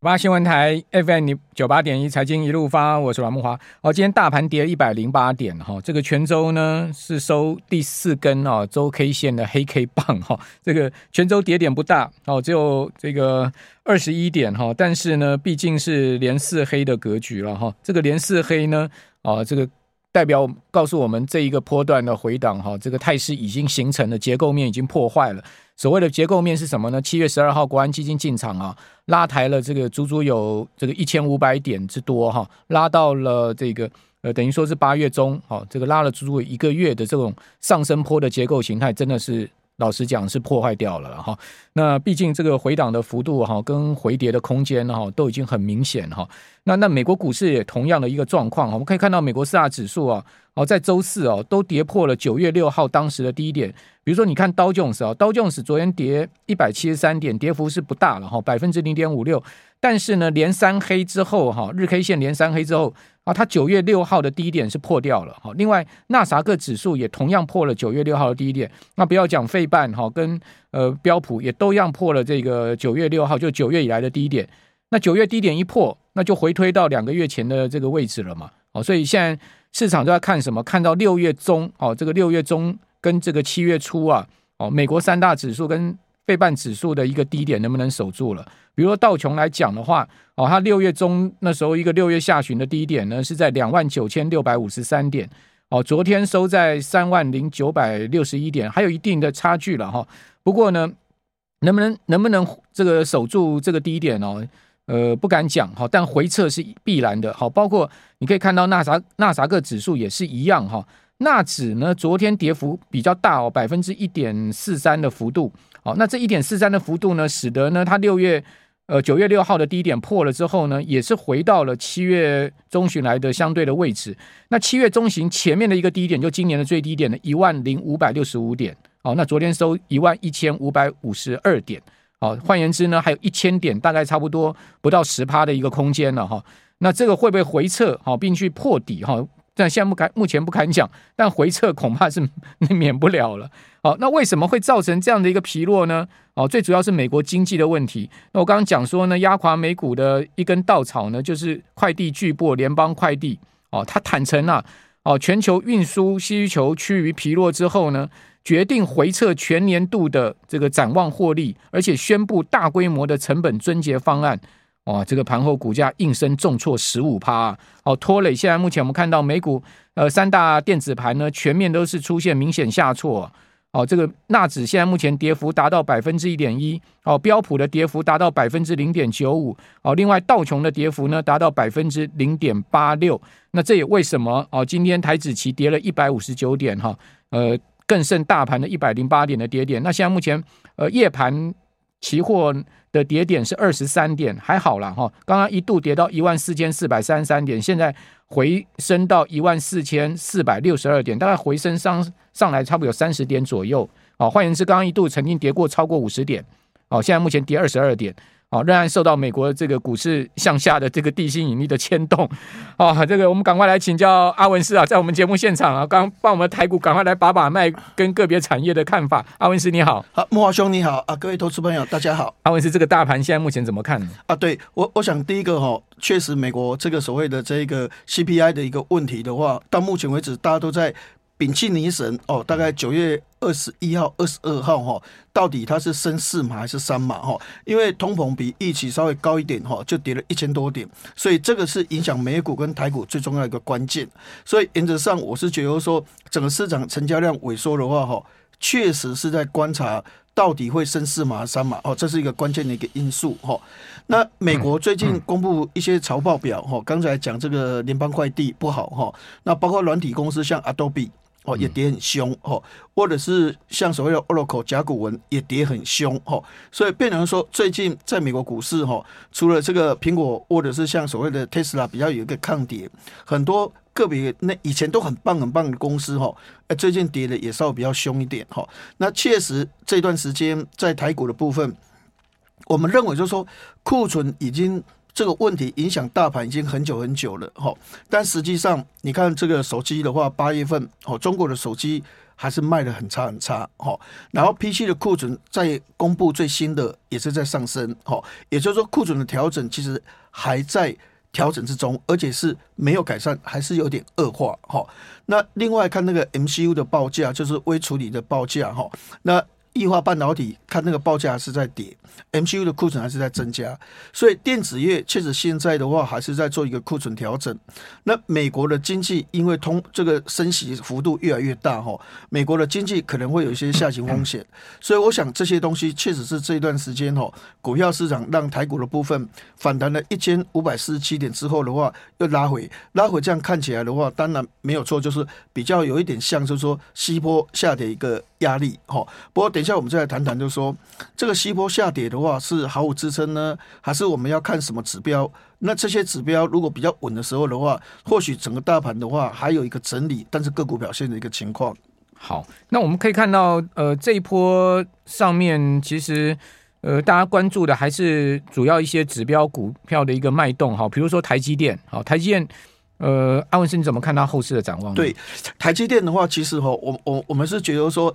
八新闻台 FM 九八点一财经一路发，我是阮慕驊。哦，今天大盘跌一百零八点哈，这个全周呢是收第四根啊周 K 线的黑 K 棒哈，这个全周跌点不大哦，只有这个二十一点哈，但是呢毕竟是连四黑的格局了哈，这个连四黑呢啊这个。代表告诉我们，这一个波段的回档哈，这个态势已经形成了，结构面已经破坏了。所谓的结构面是什么呢？七月十二号国安基金进场啊，拉抬了这个足足有这个一千五百点之多哈，拉到了这个呃，等于说是八月中，哈，这个拉了足足一个月的这种上升坡的结构形态，真的是。老实讲是破坏掉了哈，那毕竟这个回档的幅度哈，跟回跌的空间哈，都已经很明显哈。那那美国股市也同样的一个状况，我们可以看到美国四大指数啊，哦在周四哦都跌破了九月六号当时的低点。比如说你看道琼斯啊，道琼斯昨天跌一百七十三点，跌幅是不大了哈，百分之零点五六。但是呢，连三黑之后哈，日 K 线连三黑之后。啊，它九月六号的低点是破掉了哈。另外，纳萨克指数也同样破了九月六号的低点。那不要讲费半哈，跟呃标普也都样破了这个九月六号，就九月以来的低点。那九月低点一破，那就回推到两个月前的这个位置了嘛。哦，所以现在市场都在看什么？看到六月中哦，这个六月中跟这个七月初啊，哦，美国三大指数跟费半指数的一个低点能不能守住了？比如说道琼来讲的话，哦，它六月中那时候一个六月下旬的低点呢是在两万九千六百五十三点，哦，昨天收在三万零九百六十一点，还有一定的差距了哈。不过呢，能不能能不能这个守住这个低点哦？呃，不敢讲哈，但回撤是必然的。好，包括你可以看到纳啥纳萨克指数也是一样哈。纳指呢昨天跌幅比较大哦，百分之一点四三的幅度。好，那这一点四三的幅度呢，使得呢它六月。呃，九月六号的低点破了之后呢，也是回到了七月中旬来的相对的位置。那七月中旬前面的一个低点，就今年的最低点的一万零五百六十五点。好，那昨天收一万一千五百五十二点。好，换言之呢，还有一千点，大概差不多不到十趴的一个空间了哈。那这个会不会回撤？好，并去破底哈？但现在不敢，目前不敢讲，但回撤恐怕是 免不了了。好，那为什么会造成这样的一个疲弱呢？哦，最主要是美国经济的问题。那我刚刚讲说呢，压垮美股的一根稻草呢，就是快递巨擘联邦快递。哦，他坦承啊，哦，全球运输需求趋于疲弱之后呢，决定回撤全年度的这个展望获利，而且宣布大规模的成本撙节方案。哇，这个盘后股价应声重挫十五趴，哦，拖累现在目前我们看到美股呃三大电子盘呢，全面都是出现明显下挫。哦，这个纳指现在目前跌幅达到百分之一点一，哦，标普的跌幅达到百分之零点九五，哦，另外道琼的跌幅呢达到百分之零点八六。那这也为什么哦？今天台指期跌了一百五十九点哈，呃，更胜大盘的一百零八点的跌点。那现在目前呃夜盘。期货的跌点是二十三点，还好啦哈。刚刚一度跌到一万四千四百三十三点，现在回升到一万四千四百六十二点，大概回升上上来差不多有三十点左右。哦，换言之，刚刚一度曾经跌过超过五十点，哦，现在目前跌二十二点。好，仍然受到美国这个股市向下的这个地心引力的牵动。啊，这个我们赶快来请教阿文师啊，在我们节目现场啊，刚帮我们台股赶快来把把脉，跟个别产业的看法。阿文师你好，好，木华兄你好啊，各位投资朋友大家好。阿文师，这个大盘现在目前怎么看呢？啊，对我我想第一个哈，确实美国这个所谓的这个 CPI 的一个问题的话，到目前为止大家都在。屏气凝神哦，大概九月二十一号、二十二号哈，到底它是升四码还是三码哈？因为通膨比预期稍微高一点哈，就跌了一千多点，所以这个是影响美股跟台股最重要一个关键。所以原则上，我是觉得说，整个市场成交量萎缩的话哈，确实是在观察到底会升四码三码哦，这是一个关键的一个因素哈。那美国最近公布一些财报表哈，刚才讲这个联邦快递不好哈，那包括软体公司像 Adobe。哦，也跌很凶哦，或者是像所谓的 Oracle 甲骨文也跌很凶哦，所以变成说，最近在美国股市哈，除了这个苹果或者是像所谓的 Tesla 比较有一个抗跌，很多个别那以前都很棒很棒的公司哈，哎，最近跌的也稍微比较凶一点哈。那确实这段时间在台股的部分，我们认为就是说库存已经。这个问题影响大盘已经很久很久了，哈。但实际上，你看这个手机的话，八月份哦，中国的手机还是卖得很差很差哈。然后 PC 的库存在公布最新的也是在上升哈，也就是说库存的调整其实还在调整之中，而且是没有改善，还是有点恶化哈。那另外看那个 MCU 的报价，就是微处理的报价哈，那。液化半导体看那个报价是在跌，MCU 的库存还是在增加，所以电子业确实现在的话还是在做一个库存调整。那美国的经济因为通这个升息幅度越来越大哈，美国的经济可能会有一些下行风险，所以我想这些东西确实是这一段时间哈，股票市场让台股的部分反弹了一千五百四十七点之后的话又拉回，拉回这样看起来的话，当然没有错，就是比较有一点像就是说西坡下跌一个压力哈。不过等。下我们再来谈谈，就是说这个西坡下跌的话是毫无支撑呢，还是我们要看什么指标？那这些指标如果比较稳的时候的话，或许整个大盘的话还有一个整理，但是个股表现的一个情况。好，那我们可以看到，呃，这一波上面其实呃大家关注的还是主要一些指标股票的一个脉动哈，比如说台积电，好，台积电，呃，安文生你怎么看它后市的展望？对，台积电的话，其实哈，我我我们是觉得说。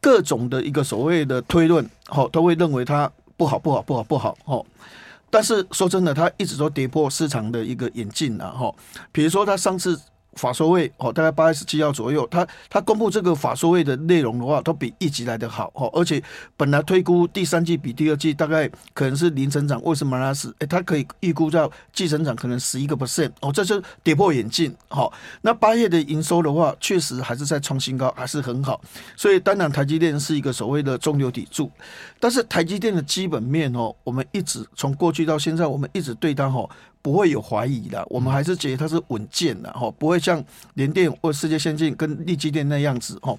各种的一个所谓的推论，哦，都会认为它不好，不好，不好，不好，哦。但是说真的，它一直都跌破市场的一个眼镜了，吼。比如说，它上次。法说会哦，大概八月十七号左右，他他公布这个法说会的内容的话，都比一级来得好哦。而且本来推估第三季比第二季大概可能是零成长，为什么呢？是诶，他可以预估到季成长可能十一个 percent 哦，这就跌破眼镜。好，那八月的营收的话，确实还是在创新高，还是很好。所以当然台积电是一个所谓的中流砥柱，但是台积电的基本面哦，我们一直从过去到现在，我们一直对它哦。不会有怀疑的，我们还是觉得它是稳健的哈，不会像联电或世界先进跟力基电那样子哈。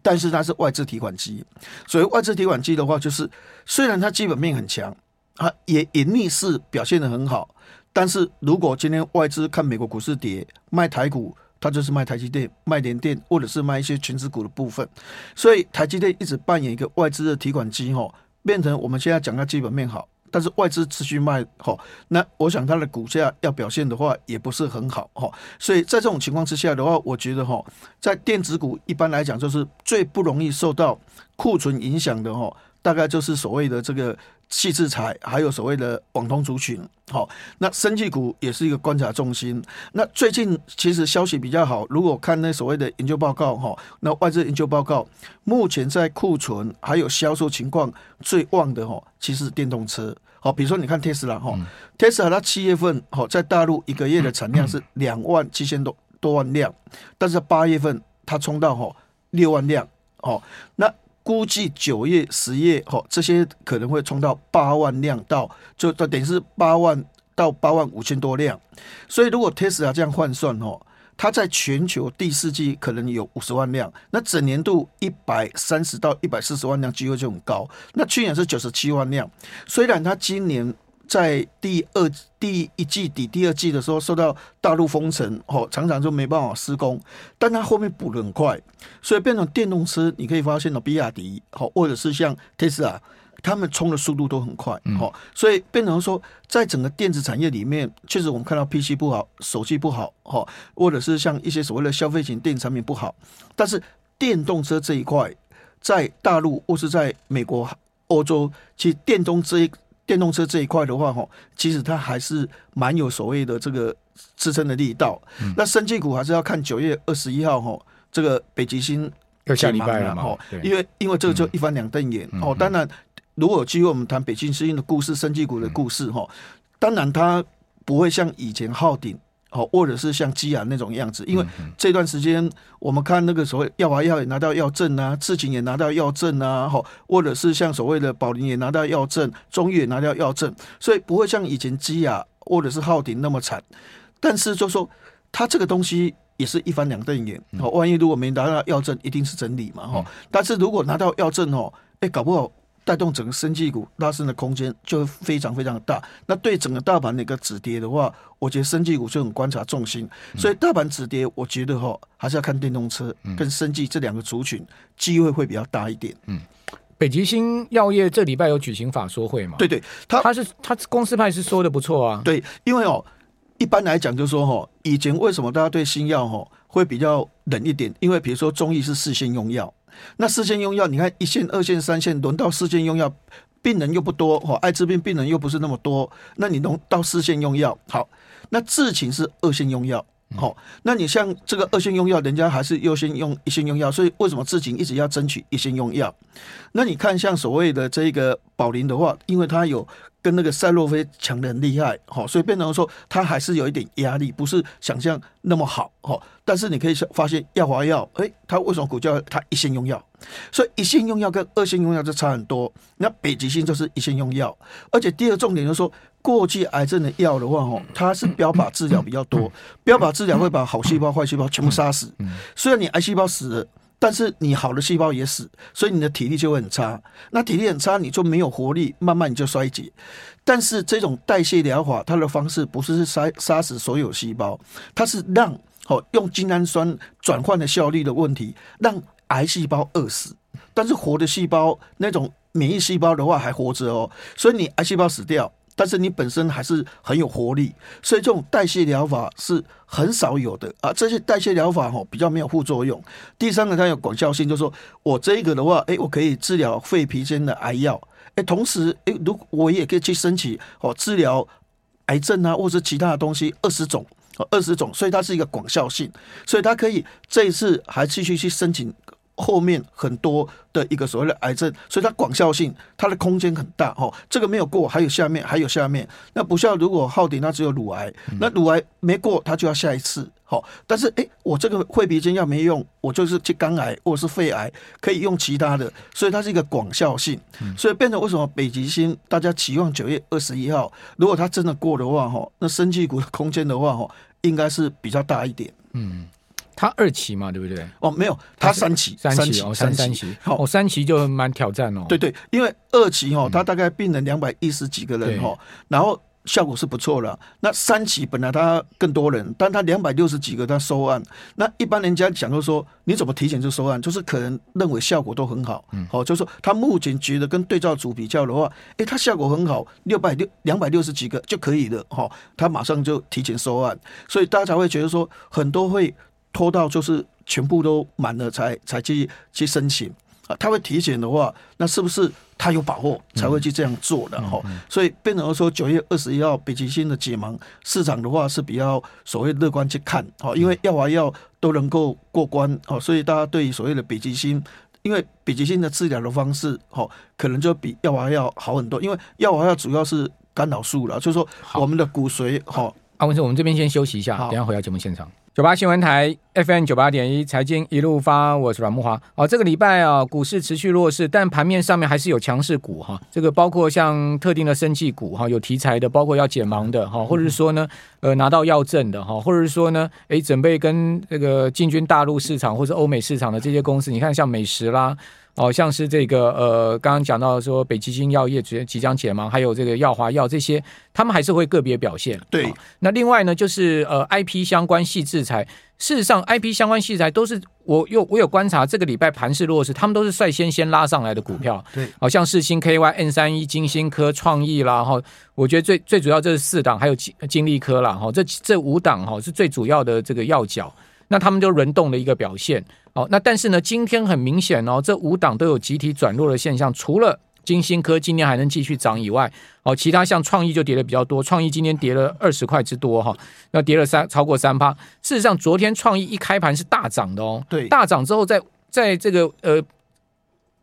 但是它是外资提款机，所以外资提款机的话，就是虽然它基本面很强，它也盈利是表现的很好，但是如果今天外资看美国股市跌，卖台股，它就是卖台积电、卖联电，或者是卖一些权值股的部分。所以台积电一直扮演一个外资的提款机哈，变成我们现在讲它基本面好。但是外资持续卖好，那我想它的股价要表现的话，也不是很好哈。所以在这种情况之下的话，我觉得哈，在电子股一般来讲，就是最不容易受到库存影响的哈，大概就是所谓的这个矽智财，还有所谓的网通族群。好，那生技股也是一个观察重心。那最近其实消息比较好，如果看那所谓的研究报告哈，那外资研究报告目前在库存还有销售情况最旺的哈，其实是电动车。好，比如说你看特斯拉哈，特斯拉它七月份好在大陆一个月的产量是两万七千多多万辆，但是八月份它冲到哈六万辆，哦，那估计九月、十月哈这些可能会冲到八万辆到，就等于是八万到八万五千多辆，所以如果 Tesla 这样换算哦。它在全球第四季可能有五十万辆，那整年度一百三十到一百四十万辆机会就很高。那去年是九十七万辆，虽然它今年在第二第一季底、第二季的时候受到大陆封城，哦，常常就没办法施工，但它后面补得很快，所以变成电动车，你可以发现了比亚迪，好，或者是像特斯拉。他们冲的速度都很快，哦，所以变成说，在整个电子产业里面，确实我们看到 PC 不好，手机不好，哈，或者是像一些所谓的消费型电子产品不好，但是电动车这一块，在大陆或是在美国、欧洲，其实电动这一电动车这一块的话，哈，其实它还是蛮有所谓的这个支撑的力道。嗯、那生技股还是要看九月二十一号，哈，这个北极星要下礼拜了嘛，因为因为这个就一翻两瞪眼，哦、嗯，当然。如果有机会，我们谈北京之音的故事、生技股的故事，哈，当然它不会像以前浩鼎，哦，或者是像基亚那种样子，因为这段时间我们看那个所谓药华药也拿到药证啊，智勤也拿到药证啊，好，或者是像所谓的宝林也拿到药证，中裕也拿到药证，所以不会像以前基亚或者是浩鼎那么惨。但是就说他这个东西也是一翻两瞪眼，哦，万一如果没拿到药证，一定是真理嘛，哈。但是如果拿到药证，哦，哎，搞不好。带动整个生技股拉升的空间就非常非常的大。那对整个大盘的一个止跌的话，我觉得生技股就很观察重心。所以大盘止跌，我觉得哈还是要看电动车跟生技这两个族群机会会比较大一点。嗯，北极星药业这礼拜有举行法说会嘛？对对，他他是他公司派是说的不错啊。对，因为哦，一般来讲就是说哈，以前为什么大家对新药哈会比较冷一点？因为比如说中医是事先用药，那四线用药，你看一线、二线、三线，轮到四线用药，病人又不多哈，艾滋病病人又不是那么多，那你能到四线用药，好，那至情是二线用药。好、哦，那你像这个二线用药，人家还是优先用一线用药，所以为什么自己一直要争取一线用药？那你看像所谓的这个宝林的话，因为它有跟那个赛洛菲强的很厉害，好、哦，所以变成说它还是有一点压力，不是想象那么好，哦，但是你可以发现药华药，诶，它为什么股价它一线用药？所以一线用药跟二线用药就差很多。那北极星就是一线用药，而且第二重点就是说。过去癌症的药的话，哦，它是标靶治疗比较多，标靶治疗会把好细胞、坏细胞全部杀死。虽然你癌细胞死了，但是你好的细胞也死，所以你的体力就会很差。那体力很差，你就没有活力，慢慢你就衰竭。但是这种代谢疗法，它的方式不是杀杀死所有细胞，它是让哦用精氨酸转换的效率的问题，让癌细胞饿死，但是活的细胞那种免疫细胞的话还活着哦，所以你癌细胞死掉。但是你本身还是很有活力，所以这种代谢疗法是很少有的啊。这些代谢疗法吼比较没有副作用。第三个，它有广效性，就是说我这一个的话，诶，我可以治疗肺皮间的癌药，诶，同时，诶，如我也可以去申请哦治疗癌症啊，或者其他的东西，二十种，二十种，所以它是一个广效性，所以它可以这一次还继续去申请。后面很多的一个所谓的癌症，所以它广效性，它的空间很大哦。这个没有过，还有下面，还有下面。那不像如果浩鼎那只有乳癌，那乳癌没过，它就要下一次。好，但是哎，我这个肺皮间药没用，我就是去肝癌或者是肺癌，可以用其他的，所以它是一个广效性。所以变成为什么北极星大家期望九月二十一号，如果它真的过的话，哈，那生技股的空间的话，哈，应该是比较大一点。嗯。它二期嘛，对不对？哦，没有，他三期，三期哦，三三期。好，哦，三期就蛮挑战哦。对对，因为二期哦，他大概病人两百一十几个人哦，然后效果是不错了。那三期本来他更多人，但他两百六十几个，他收案。那一般人家讲就说，你怎么提前就收案？就是可能认为效果都很好。嗯，好，就是说他目前觉得跟对照组比较的话，诶，他效果很好，六百六两百六十几个就可以了。哈，他马上就提前收案，所以大家才会觉得说很多会。拖到就是全部都满了才才去去申请啊，他会体检的话，那是不是他有把握才会去这样做的哈？嗯嗯嗯、所以变成说九月二十一号北极星的解盲市场的话是比较所谓乐观去看哈，因为药华药都能够过关哦，所以大家对于所谓的北极星，因为北极星的治疗的方式哈，可能就比药丸药好很多，因为药丸药主要是干扰素了，就是说我们的骨髓哈。阿文生，我们这边先休息一下，等下回到节目现场。九八新闻台 FM 九八点一财经一路发，我是阮木华。哦，这个礼拜啊，股市持续弱势，但盘面上面还是有强势股哈。这个包括像特定的生技股哈，有题材的，包括要解盲的哈，或者是说呢，呃，拿到药证的哈，或者是说呢，诶，准备跟这个进军大陆市场或者欧美市场的这些公司，你看像美食啦。哦，像是这个呃，刚刚讲到说北极星药业即即将解盲，还有这个药华药这些，他们还是会个别表现。对、哦，那另外呢，就是呃，IP 相关系制裁，事实上，IP 相关系制裁都是我有我有观察，这个礼拜盘势弱势，他们都是率先先拉上来的股票。对，好、哦、像世芯 KY、N 三一、金星科、创意啦，哈，我觉得最最主要这是四档，还有金金利科啦，哈、哦，这这五档哈是最主要的这个要角，那他们就轮动的一个表现。哦，那但是呢，今天很明显哦，这五档都有集体转弱的现象。除了金星科今天还能继续涨以外，哦，其他像创意就跌的比较多，创意今天跌了二十块之多哈，那跌了三超过三趴。事实上，昨天创意一开盘是大涨的哦，对，大涨之后在在这个呃。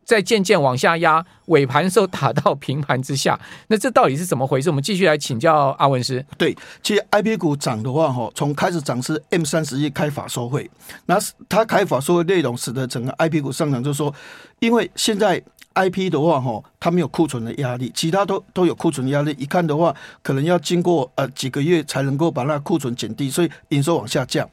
在渐渐往下压，尾盘的时候打到平盘之下，那这到底是怎么回事？我们继续来请教阿文师。对，其实 I P 股涨的话，哈，从开始涨是 M 三十一开法收会，那他开法收会内容使得整个 I P 股上涨，就是说，因为现在 I P 的话，哈，它没有库存的压力，其他都都有库存压力，一看的话，可能要经过呃几个月才能够把那库存减低，所以营收往下降。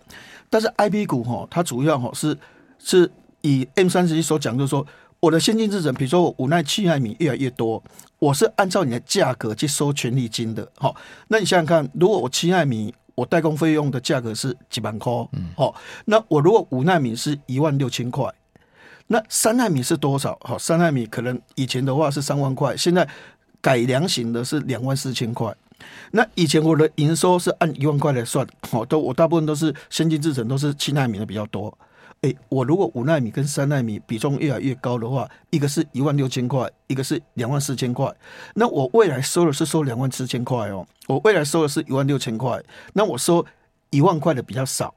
但是 I P 股哈，它主要哈是是以 M 三十一所讲，就是说。我的先进制程，比如说我五奈七奈米越来越多，我是按照你的价格去收权利金的。好，那你想想看，如果我七奈米我代工费用的价格是几万块，嗯，好，那我如果五奈米是一万六千块，那三奈米是多少？好，三奈米可能以前的话是三万块，现在改良型的是两万四千块。那以前我的营收是按一万块来算，哦，都我大部分都是先进制程都是七纳米的比较多。哎、我如果五纳米跟三纳米比重越来越高的话，一个是一万六千块，一个是两万四千块。那我未来收的是收两万四千块哦，我未来收的是一万六千块，那我收一万块的比较少。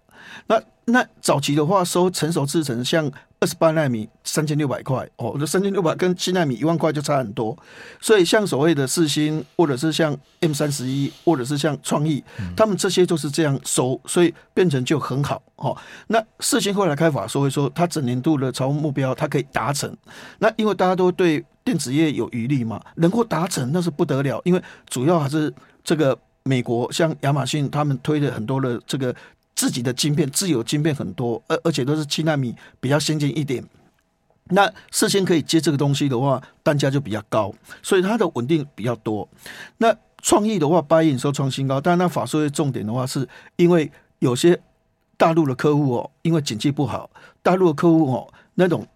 那那早期的话，收成熟制程，像二十八纳米三千六百块哦，这三千六百跟七纳米一万块就差很多。所以像所谓的四星，或者是像 M 三十一，或者是像创意，他们这些就是这样收，所以变成就很好哦。那四星后来开法说会说，它整年度的财务目标它可以达成。那因为大家都对电子业有余力嘛，能够达成那是不得了，因为主要还是这个美国像亚马逊他们推的很多的这个。自己的晶片，自有晶片很多，而而且都是七纳米，比较先进一点。那事先可以接这个东西的话，单价就比较高，所以它的稳定比较多。那创意的话，八月营收创新高，但那法说的重点的话，是因为有些大陆的客户哦，因为景气不好，大陆的客户哦那种。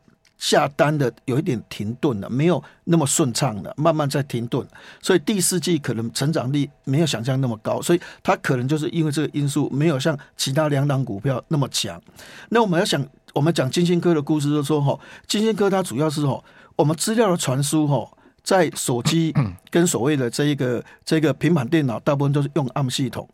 下单的有一点停顿了，没有那么顺畅了，慢慢在停顿，所以第四季可能成长力没有想象那么高，所以它可能就是因为这个因素，没有像其他两档股票那么强。那我们要想，我们讲金星科的故事，就说哈，金星科它主要是哈，我们资料的传输哈，在手机 跟所谓的这一个这个平板电脑，大部分都是用 ARM 系统，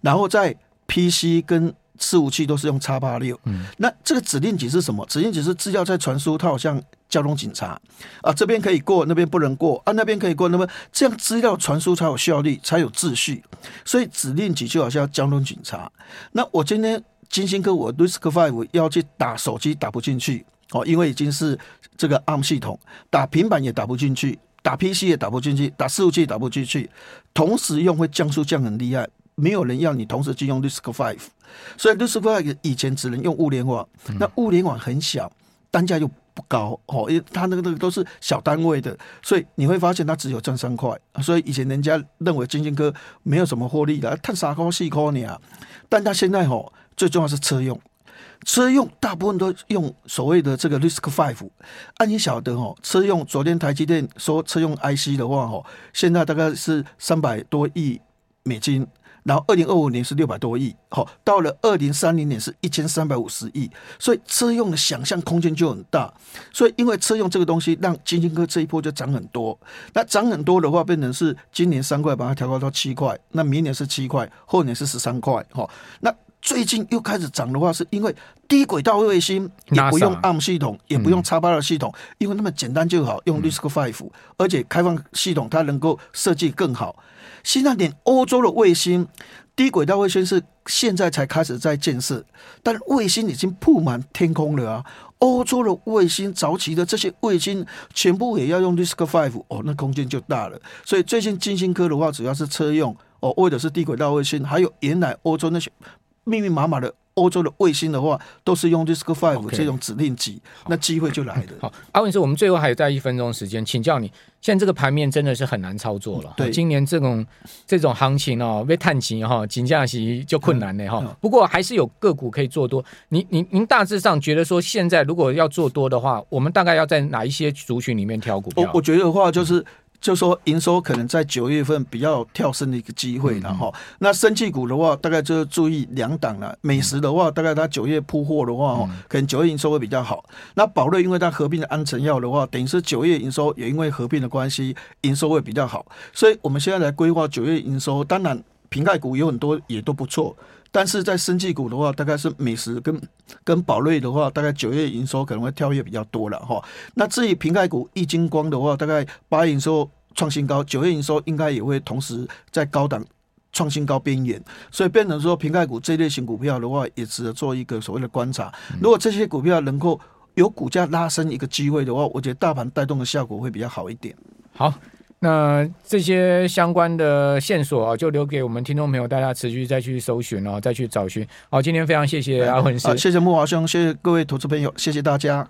然后在 PC 跟伺服器都是用叉八六，那这个指令集是什么？指令集是资料在传输，它好像交通警察啊，这边可以过，那边不能过啊，那边可以过，那么这样资料传输才有效率，才有秩序。所以指令集就好像交通警察。那我今天金星科我 Risk Five 要去打手机打不进去哦，因为已经是这个 ARM 系统，打平板也打不进去，打 PC 也打不进去，打伺服器也打不进去，同时用会降速降很厉害。没有人要你同时去用 RISC-V，所以 risk five 以前只能用物联网，那物联网很小，单价又不高哦，因为它那个那个都是小单位的，所以你会发现它只有赚三块，所以以前人家认为晶心科没有什么获利的，赚三块四块呢，但它现在吼最重要是车用，车用大部分都用所谓的这个 Risk Five，按你晓得哦，车用昨天台积电说车用 IC 的话吼，现在大概是三百多亿美金。然后，二零二五年是六百多亿，好，到了二零三零年是一千三百五十亿，所以车用的想象空间就很大。所以，因为车用这个东西，让晶心科这一波就涨很多。那涨很多的话，变成是今年三块，把它调高到七块，那明年是七块，后年是十三块，哈。那最近又开始涨的话，是因为低轨道卫星也不用 ARM 系统，也不用叉八二系统，因为那么简单就好，用 RISC-V，而且开放系统它能够设计更好。现在连欧洲的卫星低轨道卫星是现在才开始在建设，但卫星已经铺满天空了啊！欧洲的卫星早期的这些卫星全部也要用 RISC-V 哦，那空间就大了。所以最近金星科的话，主要是车用哦，为的是低轨道卫星，还有原来欧洲那些密密麻麻的。欧洲的卫星的话，都是用 RISC-V 这种指令集，那机会就来了。好，阿文师，我们最后还有在一分钟时间，请教你，现在这个盘面真的是很难操作了。对，今年这种这种行情哦，被探情哈，金价其就困难了哈。不过还是有个股可以做多。您您您大致上觉得说，现在如果要做多的话，我们大概要在哪一些族群里面挑股票？我我觉得的话就是。就说营收可能在九月份比较跳升的一个机会，然后那生气股的话，大概就注意两档了。美食的话，大概它九月铺货的话，可能九月营收会比较好。那宝瑞因为它合并的安诚药的话，等于是九月营收也因为合并的关系，营收会比较好。所以我们现在来规划九月营收，当然瓶盖股有很多也都不错。但是在生技股的话，大概是美食跟跟宝瑞的话，大概九月营收可能会跳跃比较多了哈。那至于瓶盖股一金光的话，大概八月营收创新高，九月营收应该也会同时在高档创新高边缘，所以变成说瓶盖股这类型股票的话，也值得做一个所谓的观察。如果这些股票能够有股价拉升一个机会的话，我觉得大盘带动的效果会比较好一点。好。那这些相关的线索啊，就留给我们听众朋友，大家持续再去搜寻哦，再去找寻。好，今天非常谢谢阿文师，谢谢木华兄，谢谢各位投资朋友，谢谢大家。